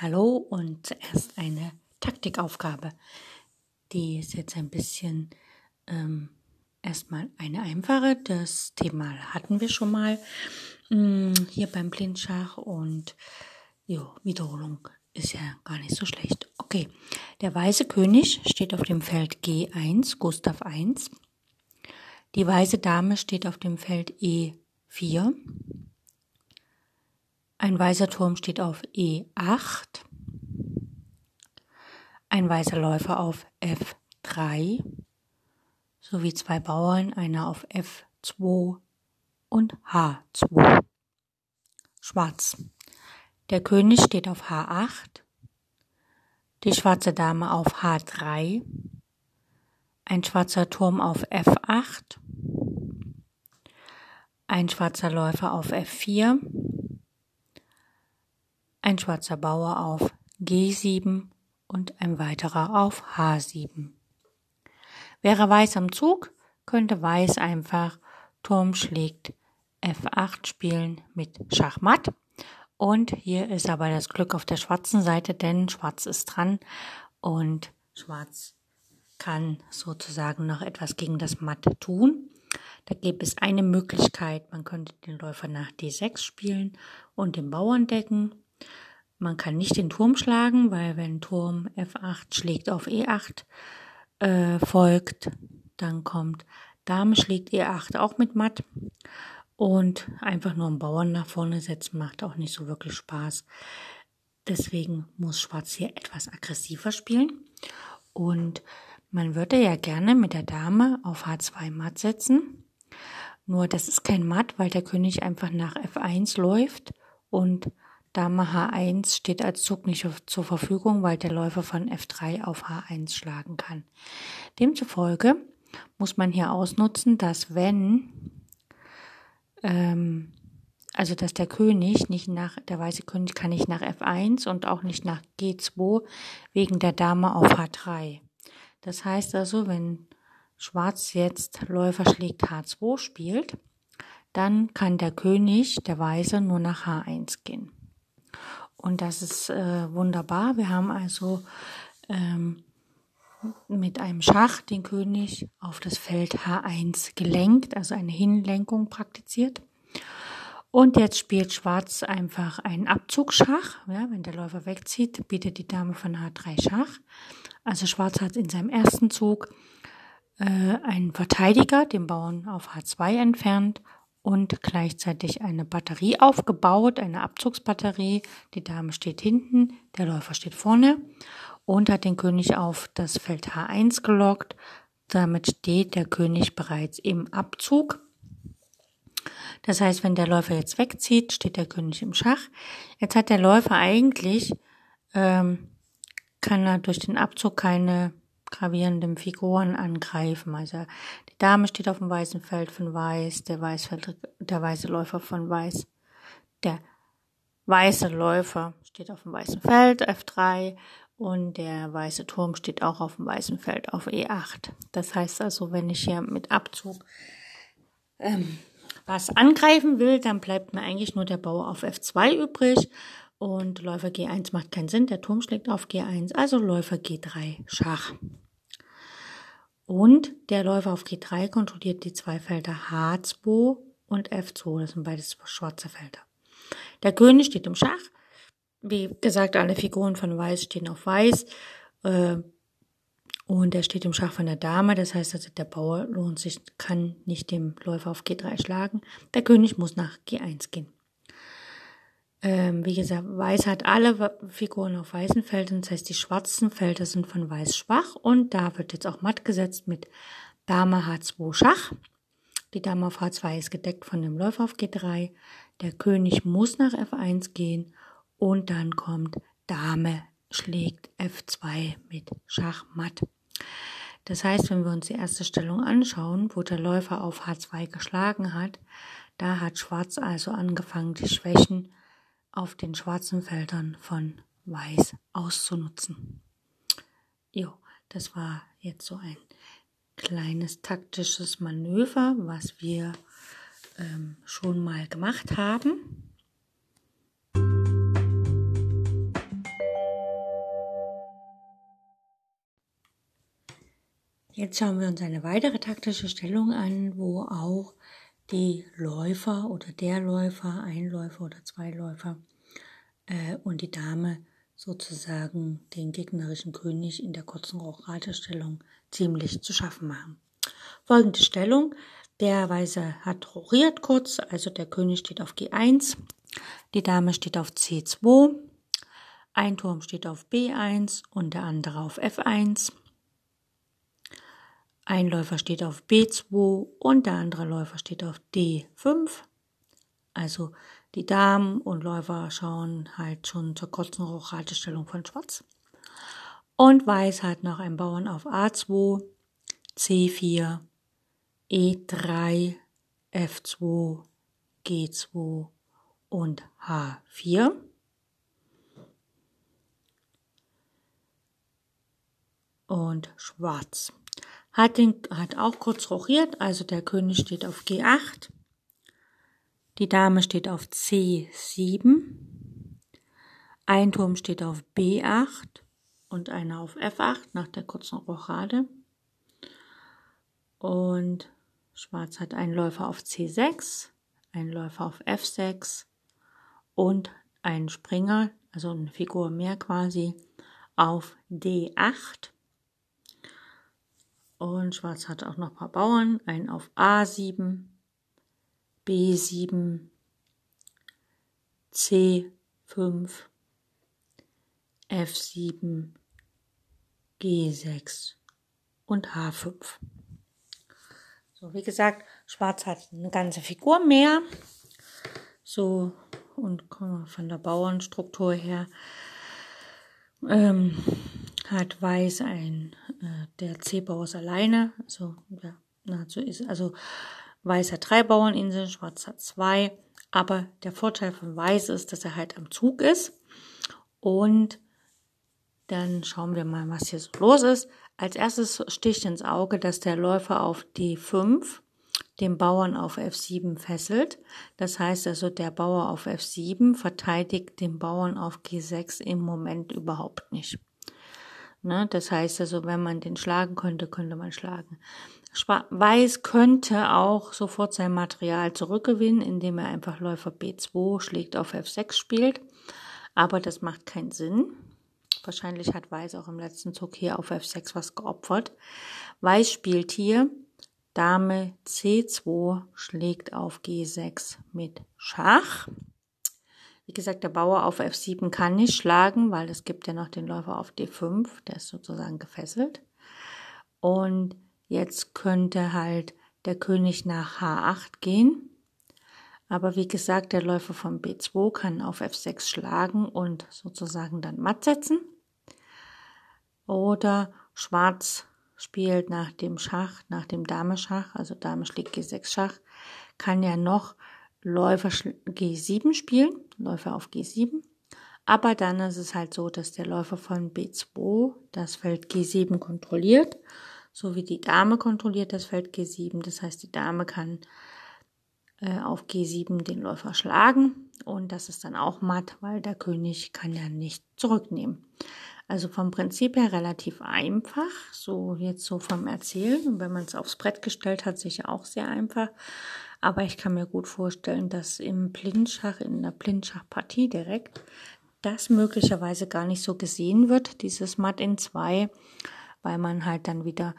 Hallo und zuerst eine Taktikaufgabe. Die ist jetzt ein bisschen ähm, erstmal eine einfache. Das Thema hatten wir schon mal ähm, hier beim Blindschach und jo, Wiederholung ist ja gar nicht so schlecht. Okay, der weiße König steht auf dem Feld G1, Gustav 1. Die weiße Dame steht auf dem Feld E4. Ein weißer Turm steht auf E8. Ein weißer Läufer auf F3 sowie zwei Bauern, einer auf F2 und H2. Schwarz. Der König steht auf H8, die schwarze Dame auf H3, ein schwarzer Turm auf F8, ein schwarzer Läufer auf F4, ein schwarzer Bauer auf G7 und ein weiterer auf H7. Wäre Weiß am Zug, könnte Weiß einfach Turm schlägt F8 spielen mit Schachmatt. Und hier ist aber das Glück auf der schwarzen Seite, denn Schwarz ist dran und Schwarz kann sozusagen noch etwas gegen das Matt tun. Da gibt es eine Möglichkeit, man könnte den Läufer nach D6 spielen und den Bauern decken man kann nicht den Turm schlagen, weil wenn Turm F8 schlägt auf E8 äh, folgt, dann kommt Dame schlägt E8 auch mit Matt. Und einfach nur einen Bauern nach vorne setzen macht auch nicht so wirklich Spaß. Deswegen muss Schwarz hier etwas aggressiver spielen. Und man würde ja gerne mit der Dame auf H2 Matt setzen. Nur das ist kein Matt, weil der König einfach nach F1 läuft und Dame H1 steht als Zug nicht zur Verfügung, weil der Läufer von F3 auf H1 schlagen kann. Demzufolge muss man hier ausnutzen, dass wenn, ähm, also dass der König nicht nach, der weiße König kann nicht nach F1 und auch nicht nach G2 wegen der Dame auf H3. Das heißt also, wenn Schwarz jetzt Läufer schlägt H2 spielt, dann kann der König, der Weiße, nur nach H1 gehen. Und das ist äh, wunderbar. Wir haben also ähm, mit einem Schach den König auf das Feld H1 gelenkt, also eine Hinlenkung praktiziert. Und jetzt spielt Schwarz einfach einen Abzugsschach. Ja, wenn der Läufer wegzieht, bietet die Dame von H3 Schach. Also Schwarz hat in seinem ersten Zug äh, einen Verteidiger, den Bauern auf H2 entfernt und gleichzeitig eine Batterie aufgebaut, eine Abzugsbatterie. Die Dame steht hinten, der Läufer steht vorne und hat den König auf das Feld H1 gelockt. Damit steht der König bereits im Abzug. Das heißt, wenn der Läufer jetzt wegzieht, steht der König im Schach. Jetzt hat der Läufer eigentlich, ähm, kann er durch den Abzug keine gravierenden Figuren angreifen. Also Dame steht auf dem weißen Feld von Weiß, der, Weißfeld, der weiße Läufer von Weiß. Der weiße Läufer steht auf dem weißen Feld, F3, und der weiße Turm steht auch auf dem weißen Feld auf E8. Das heißt also, wenn ich hier mit Abzug ähm, was angreifen will, dann bleibt mir eigentlich nur der Bauer auf F2 übrig. Und Läufer G1 macht keinen Sinn, der Turm schlägt auf G1, also Läufer G3 Schach. Und der Läufer auf G3 kontrolliert die zwei Felder H2 und F2, das sind beides schwarze Felder. Der König steht im Schach. Wie gesagt, alle Figuren von Weiß stehen auf Weiß. Äh, und er steht im Schach von der Dame, das heißt also, der Bauer lohnt sich, kann nicht dem Läufer auf G3 schlagen. Der König muss nach G1 gehen. Ähm, wie gesagt, Weiß hat alle Figuren auf weißen Feldern, das heißt, die schwarzen Felder sind von Weiß schwach und da wird jetzt auch matt gesetzt mit Dame H2 Schach. Die Dame auf H2 ist gedeckt von dem Läufer auf G3. Der König muss nach F1 gehen und dann kommt Dame schlägt F2 mit Schachmatt. Das heißt, wenn wir uns die erste Stellung anschauen, wo der Läufer auf H2 geschlagen hat, da hat Schwarz also angefangen, die Schwächen auf den schwarzen Feldern von Weiß auszunutzen. Jo, das war jetzt so ein kleines taktisches Manöver, was wir ähm, schon mal gemacht haben. Jetzt schauen wir uns eine weitere taktische Stellung an, wo auch die Läufer oder der Läufer, ein Läufer oder zwei Läufer äh, und die Dame sozusagen den gegnerischen König in der kurzen Rochratestellung ziemlich zu schaffen machen. Folgende Stellung. Der Weiße hat rochiert kurz, also der König steht auf G1, die Dame steht auf C2, ein Turm steht auf B1 und der andere auf F1. Ein Läufer steht auf B2 und der andere Läufer steht auf D5. Also die Damen und Läufer schauen halt schon zur kurzen Hochhaltestellung von Schwarz. Und Weiß hat noch einen Bauern auf A2, C4, E3, F2, G2 und H4. Und Schwarz hat, den, hat auch kurz rochiert, also der König steht auf G8, die Dame steht auf C7, ein Turm steht auf B8 und einer auf F8 nach der kurzen Rochade. Und Schwarz hat einen Läufer auf C6, einen Läufer auf F6 und einen Springer, also eine Figur mehr quasi, auf D8. Und Schwarz hat auch noch ein paar Bauern, einen auf A7, B7, C5, F7, G6 und H5. So, wie gesagt, Schwarz hat eine ganze Figur mehr. So, und von der Bauernstruktur her ähm, hat Weiß ein, äh, der C-Bauer ist alleine, also ja, nahezu ist, also Weiß hat drei Bauerninseln, Schwarz hat zwei, aber der Vorteil von Weiß ist, dass er halt am Zug ist und dann schauen wir mal, was hier so los ist. Als erstes sticht ins Auge, dass der Läufer auf D5 den Bauern auf F7 fesselt. Das heißt also, der Bauer auf F7 verteidigt den Bauern auf G6 im Moment überhaupt nicht. Ne? Das heißt also, wenn man den schlagen könnte, könnte man schlagen. Weiß könnte auch sofort sein Material zurückgewinnen, indem er einfach Läufer B2 schlägt auf F6 spielt. Aber das macht keinen Sinn. Wahrscheinlich hat Weiß auch im letzten Zug hier auf F6 was geopfert. Weiß spielt hier Dame C2 schlägt auf G6 mit Schach. Wie gesagt, der Bauer auf F7 kann nicht schlagen, weil es gibt ja noch den Läufer auf D5, der ist sozusagen gefesselt. Und jetzt könnte halt der König nach H8 gehen. Aber wie gesagt, der Läufer von B2 kann auf F6 schlagen und sozusagen dann matt setzen. Oder Schwarz spielt nach dem Schach, nach dem Dame-Schach, also Dame schlägt G6 Schach, kann ja noch Läufer G7 spielen, Läufer auf G7. Aber dann ist es halt so, dass der Läufer von B2 das Feld G7 kontrolliert, so wie die Dame kontrolliert das Feld G7. Das heißt, die Dame kann äh, auf G7 den Läufer schlagen und das ist dann auch matt, weil der König kann ja nicht zurücknehmen. Also vom Prinzip her relativ einfach, so jetzt so vom Erzählen. Und wenn man es aufs Brett gestellt hat, sicher auch sehr einfach. Aber ich kann mir gut vorstellen, dass im Blindschach, in der Blindschachpartie direkt, das möglicherweise gar nicht so gesehen wird, dieses Matt in 2, weil man halt dann wieder,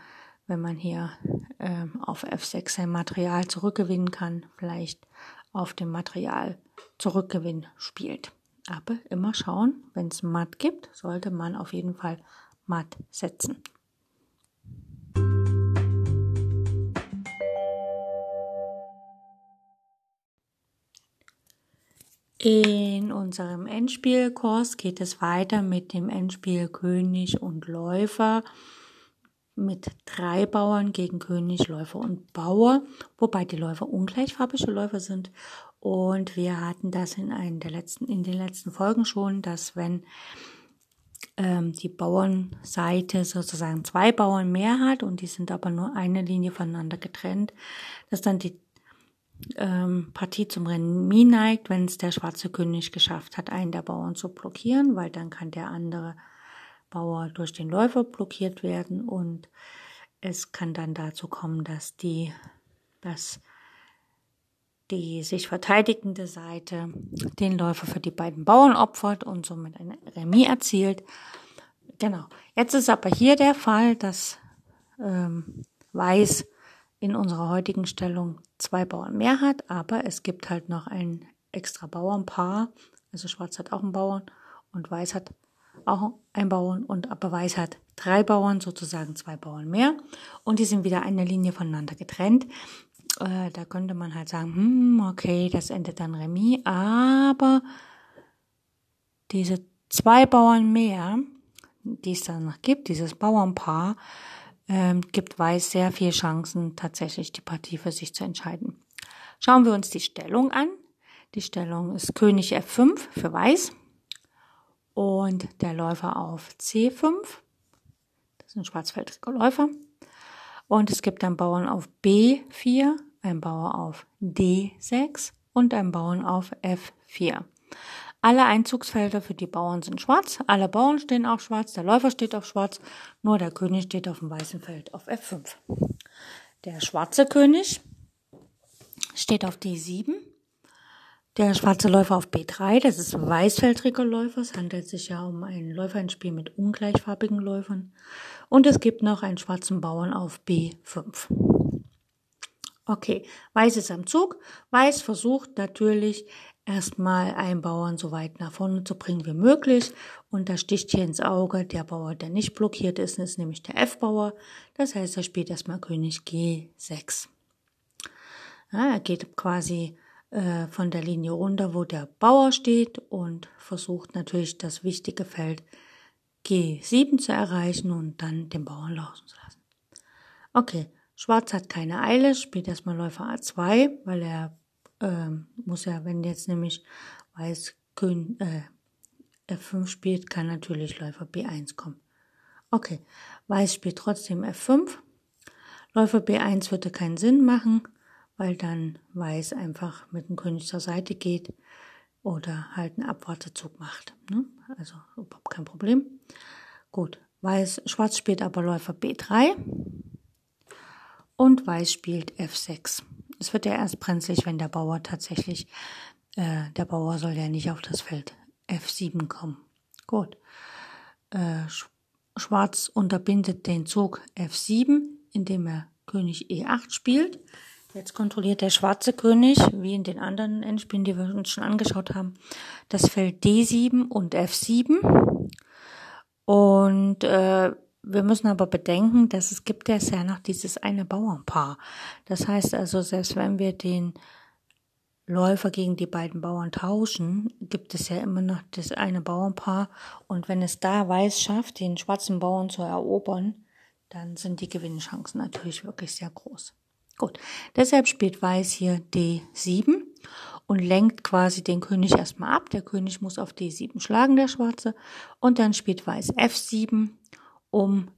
wenn man hier äh, auf F6 sein Material zurückgewinnen kann, vielleicht auf dem Material Zurückgewinn spielt. Aber immer schauen, wenn es Matt gibt, sollte man auf jeden Fall Matt setzen. In unserem Endspielkurs geht es weiter mit dem Endspiel König und Läufer mit drei Bauern gegen König, Läufer und Bauer, wobei die Läufer ungleichfarbige Läufer sind. Und wir hatten das in einen der letzten, in den letzten Folgen schon, dass wenn ähm, die Bauernseite sozusagen zwei Bauern mehr hat und die sind aber nur eine Linie voneinander getrennt, dass dann die ähm, Partie zum Remis neigt, wenn es der schwarze König geschafft hat, einen der Bauern zu blockieren, weil dann kann der andere Bauer durch den Läufer blockiert werden und es kann dann dazu kommen, dass die, dass die sich verteidigende Seite den Läufer für die beiden Bauern opfert und somit ein Remis erzielt. Genau. Jetzt ist aber hier der Fall, dass ähm, Weiß in unserer heutigen Stellung zwei Bauern mehr hat, aber es gibt halt noch ein extra Bauernpaar. Also Schwarz hat auch einen Bauern und Weiß hat auch einen Bauern und aber Weiß hat drei Bauern, sozusagen zwei Bauern mehr. Und die sind wieder eine Linie voneinander getrennt. Äh, da könnte man halt sagen, hm, okay, das endet dann Remis, aber diese zwei Bauern mehr, die es dann noch gibt, dieses Bauernpaar, ähm, gibt Weiß sehr viel Chancen, tatsächlich die Partie für sich zu entscheiden. Schauen wir uns die Stellung an. Die Stellung ist König F5 für Weiß und der Läufer auf C5. Das ist ein schwarzfeldriger Läufer. Und es gibt einen Bauern auf B4, einen Bauer auf D6 und einen Bauern auf F4. Alle Einzugsfelder für die Bauern sind schwarz, alle Bauern stehen auf schwarz, der Läufer steht auf schwarz, nur der König steht auf dem weißen Feld auf F5. Der schwarze König steht auf D7, der schwarze Läufer auf B3, das ist weißfeldriger Läufer, es handelt sich ja um ein Läuferspiel mit ungleichfarbigen Läufern. Und es gibt noch einen schwarzen Bauern auf B5. Okay, Weiß ist am Zug. Weiß versucht natürlich erstmal einen Bauern so weit nach vorne zu bringen wie möglich. Und da sticht hier ins Auge der Bauer, der nicht blockiert ist, ist nämlich der F-Bauer. Das heißt, er spielt erstmal König G6. Ja, er geht quasi äh, von der Linie runter, wo der Bauer steht und versucht natürlich das wichtige Feld G7 zu erreichen und dann den Bauern laufen zu lassen. Okay, Schwarz hat keine Eile, spielt erstmal Läufer A2, weil er ähm, muss ja, wenn jetzt nämlich Weiß König, äh, F5 spielt, kann natürlich Läufer B1 kommen. Okay, Weiß spielt trotzdem F5. Läufer B1 würde keinen Sinn machen, weil dann Weiß einfach mit dem König zur Seite geht oder halt einen Abwartezug macht. Ne? Also überhaupt kein Problem. Gut, Weiß, Schwarz spielt aber Läufer B3 und Weiß spielt F6. Es wird ja erst brenzlig, wenn der Bauer tatsächlich, äh, der Bauer soll ja nicht auf das Feld F7 kommen. Gut. Äh, Schwarz unterbindet den Zug F7, indem er König E8 spielt. Jetzt kontrolliert der schwarze König, wie in den anderen Endspielen, die wir uns schon angeschaut haben, das Feld D7 und F7. Und äh, wir müssen aber bedenken, dass es gibt ja ja noch dieses eine Bauernpaar. Das heißt also, selbst wenn wir den Läufer gegen die beiden Bauern tauschen, gibt es ja immer noch das eine Bauernpaar. Und wenn es da Weiß schafft, den schwarzen Bauern zu erobern, dann sind die Gewinnchancen natürlich wirklich sehr groß. Gut, deshalb spielt Weiß hier D7 und lenkt quasi den König erstmal ab. Der König muss auf D7 schlagen, der Schwarze. Und dann spielt Weiß F7 um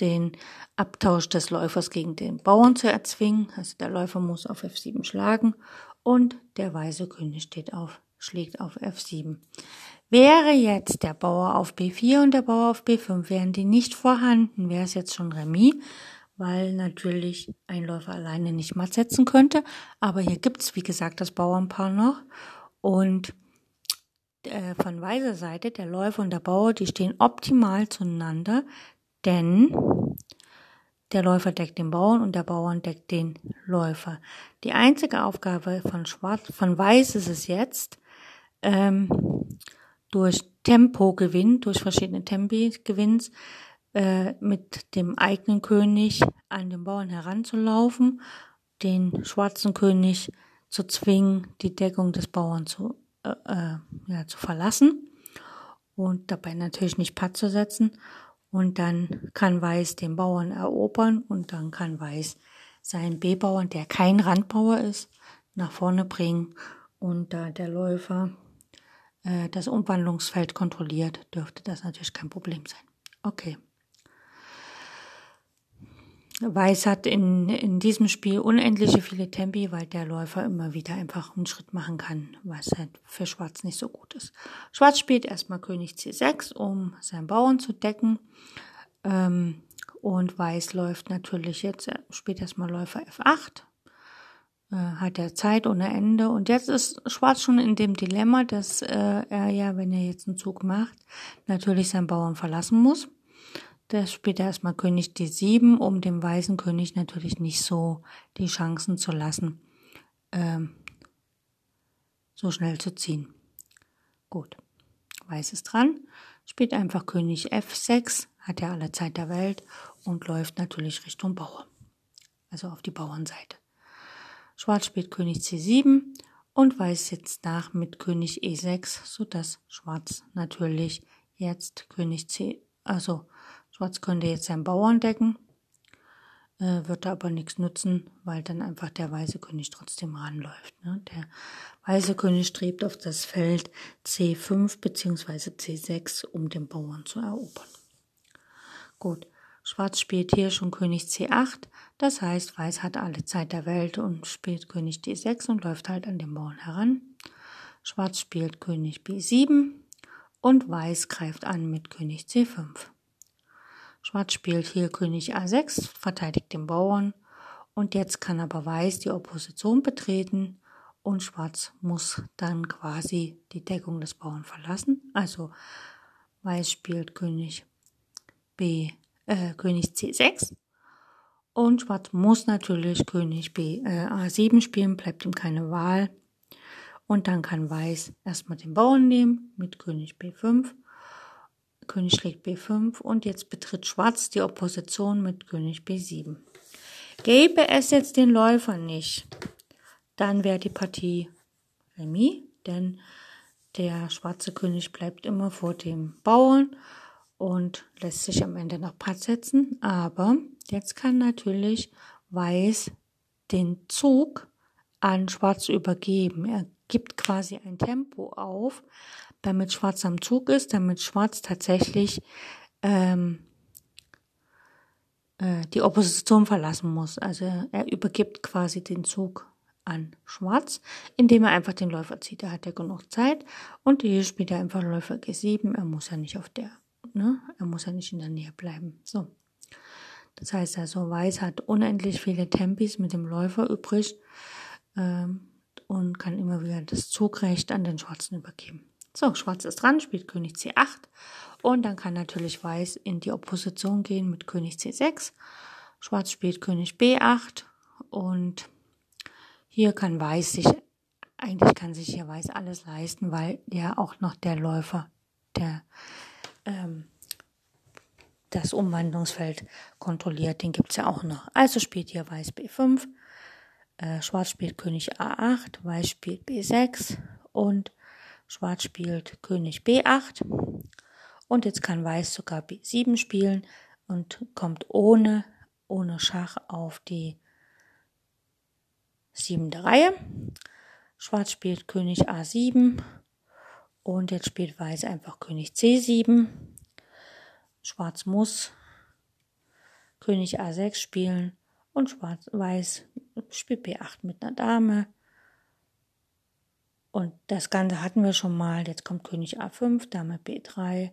den Abtausch des Läufers gegen den Bauern zu erzwingen. Also der Läufer muss auf F7 schlagen und der weiße König steht auf, schlägt auf F7. Wäre jetzt der Bauer auf B4 und der Bauer auf B5, wären die nicht vorhanden, wäre es jetzt schon Remis, weil natürlich ein Läufer alleine nicht matt setzen könnte. Aber hier gibt's wie gesagt, das Bauernpaar noch. Und äh, von weißer Seite, der Läufer und der Bauer, die stehen optimal zueinander denn der Läufer deckt den Bauern und der Bauern deckt den Läufer. Die einzige Aufgabe von Schwarz, von Weiß ist es jetzt, ähm, durch Tempogewinn, durch verschiedene Tempi-Gewinns, äh, mit dem eigenen König an den Bauern heranzulaufen, den schwarzen König zu zwingen, die Deckung des Bauern zu äh, äh, ja, zu verlassen und dabei natürlich nicht Patt zu setzen. Und dann kann Weiß den Bauern erobern und dann kann Weiß seinen B-Bauern, der kein Randbauer ist, nach vorne bringen. Und da der Läufer äh, das Umwandlungsfeld kontrolliert, dürfte das natürlich kein Problem sein. Okay. Weiß hat in, in diesem Spiel unendliche viele Tempi, weil der Läufer immer wieder einfach einen Schritt machen kann, was halt für Schwarz nicht so gut ist. Schwarz spielt erstmal König C6, um seinen Bauern zu decken. Ähm, und Weiß läuft natürlich jetzt, spielt erstmal Läufer F8, äh, hat er Zeit ohne Ende. Und jetzt ist Schwarz schon in dem Dilemma, dass äh, er ja, wenn er jetzt einen Zug macht, natürlich seinen Bauern verlassen muss. Der spielt erstmal König D7, um dem weißen König natürlich nicht so die Chancen zu lassen, ähm, so schnell zu ziehen. Gut, weiß ist dran, spielt einfach König F6, hat ja alle Zeit der Welt und läuft natürlich Richtung Bauer, also auf die Bauernseite. Schwarz spielt König C7 und Weiß sitzt nach mit König E6, sodass Schwarz natürlich jetzt König C, also Schwarz könnte jetzt seinen Bauern decken, äh, wird aber nichts nutzen, weil dann einfach der weiße König trotzdem ranläuft. Ne? Der weiße König strebt auf das Feld C5 bzw. C6, um den Bauern zu erobern. Gut, Schwarz spielt hier schon König C8, das heißt, Weiß hat alle Zeit der Welt und spielt König D6 und läuft halt an den Bauern heran. Schwarz spielt König B7 und Weiß greift an mit König C5. Schwarz spielt hier König A6, verteidigt den Bauern und jetzt kann aber Weiß die Opposition betreten und Schwarz muss dann quasi die Deckung des Bauern verlassen. Also Weiß spielt König B, äh, König C6 und Schwarz muss natürlich König B, äh, A7 spielen, bleibt ihm keine Wahl. Und dann kann Weiß erstmal den Bauern nehmen mit König B5 König schlägt B5 und jetzt betritt Schwarz die Opposition mit König B7. Gäbe es jetzt den Läufer nicht, dann wäre die Partie Remis, denn der schwarze König bleibt immer vor dem Bauern und lässt sich am Ende noch Patt setzen. Aber jetzt kann natürlich Weiß den Zug an Schwarz übergeben. Er gibt quasi ein Tempo auf, damit Schwarz am Zug ist, damit Schwarz tatsächlich ähm, äh, die Opposition verlassen muss. Also er übergibt quasi den Zug an Schwarz, indem er einfach den Läufer zieht. Er hat ja genug Zeit und hier spielt er einfach Läufer G7. Er muss ja nicht auf der, ne? Er muss ja nicht in der Nähe bleiben. So. Das heißt also, Weiß hat unendlich viele Tempis mit dem Läufer übrig ähm, und kann immer wieder das Zugrecht an den Schwarzen übergeben. So, Schwarz ist dran, spielt König C8 und dann kann natürlich Weiß in die Opposition gehen mit König C6. Schwarz spielt König B8 und hier kann Weiß sich, eigentlich kann sich hier Weiß alles leisten, weil ja auch noch der Läufer, der ähm, das Umwandlungsfeld kontrolliert, den gibt's ja auch noch. Also spielt hier Weiß B5, äh, Schwarz spielt König A8, Weiß spielt B6 und Schwarz spielt König B8 und jetzt kann Weiß sogar B7 spielen und kommt ohne, ohne Schach auf die siebente Reihe. Schwarz spielt König A7 und jetzt spielt Weiß einfach König C7. Schwarz muss König A6 spielen und Schwarz Weiß spielt B8 mit einer Dame. Und das Ganze hatten wir schon mal. Jetzt kommt König A5, Dame B3,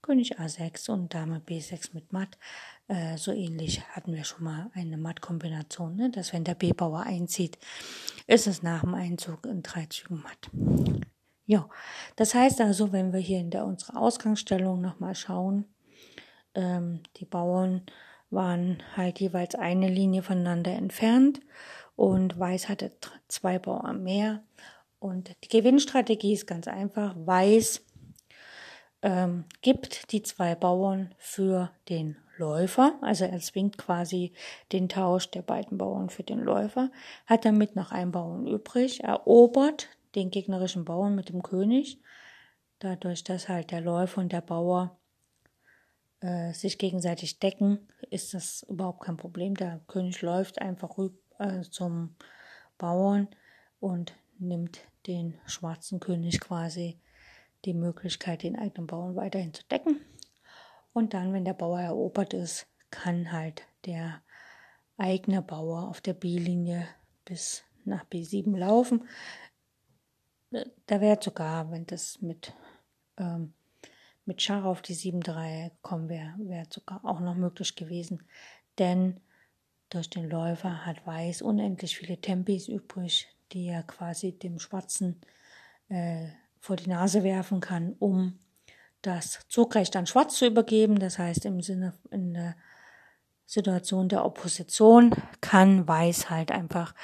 König A6 und Dame B6 mit Matt. Äh, so ähnlich hatten wir schon mal eine Matt-Kombination, ne? dass wenn der B-Bauer einzieht, ist es nach dem Einzug in drei Zügen Matt. Ja, das heißt also, wenn wir hier in der unserer Ausgangsstellung nochmal schauen, ähm, die Bauern waren halt jeweils eine Linie voneinander entfernt und Weiß hatte zwei Bauern mehr und die Gewinnstrategie ist ganz einfach. Weiß ähm, gibt die zwei Bauern für den Läufer, also er zwingt quasi den Tausch der beiden Bauern für den Läufer, hat damit noch einen Bauern übrig, erobert den gegnerischen Bauern mit dem König. Dadurch, dass halt der Läufer und der Bauer äh, sich gegenseitig decken, ist das überhaupt kein Problem. Der König läuft einfach rüber äh, zum Bauern und nimmt den schwarzen König quasi die Möglichkeit, den eigenen Bauern weiterhin zu decken. Und dann, wenn der Bauer erobert ist, kann halt der eigene Bauer auf der B-Linie bis nach B7 laufen. Da wäre sogar, wenn das mit, ähm, mit Schach auf die 7-3 gekommen wäre, wäre sogar auch noch möglich gewesen. Denn durch den Läufer hat Weiß unendlich viele Tempis übrig, die er quasi dem Schwarzen äh, vor die Nase werfen kann, um das Zugrecht an Schwarz zu übergeben. Das heißt, im Sinne in der Situation der Opposition kann Weiß halt einfach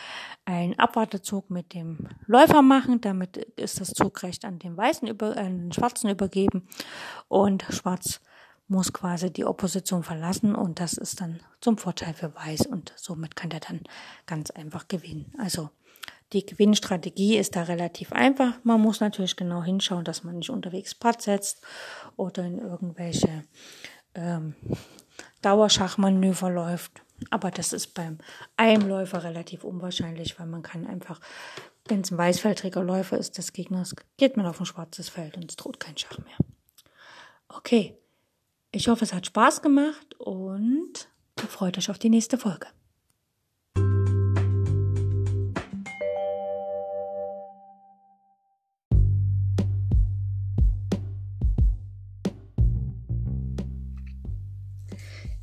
einen Abwartezug mit dem Läufer machen. Damit ist das Zugrecht an den Weißen über, an den Schwarzen übergeben und Schwarz muss quasi die Opposition verlassen und das ist dann zum Vorteil für Weiß und somit kann er dann ganz einfach gewinnen. Also die Gewinnstrategie ist da relativ einfach. Man muss natürlich genau hinschauen, dass man nicht unterwegs Patt setzt oder in irgendwelche ähm, Dauerschachmanöver läuft. Aber das ist beim Einläufer relativ unwahrscheinlich, weil man kann einfach, wenn es ein weißfeldriger Läufer ist des Gegners, geht man auf ein schwarzes Feld und es droht kein Schach mehr. Okay, ich hoffe, es hat Spaß gemacht und freut euch auf die nächste Folge.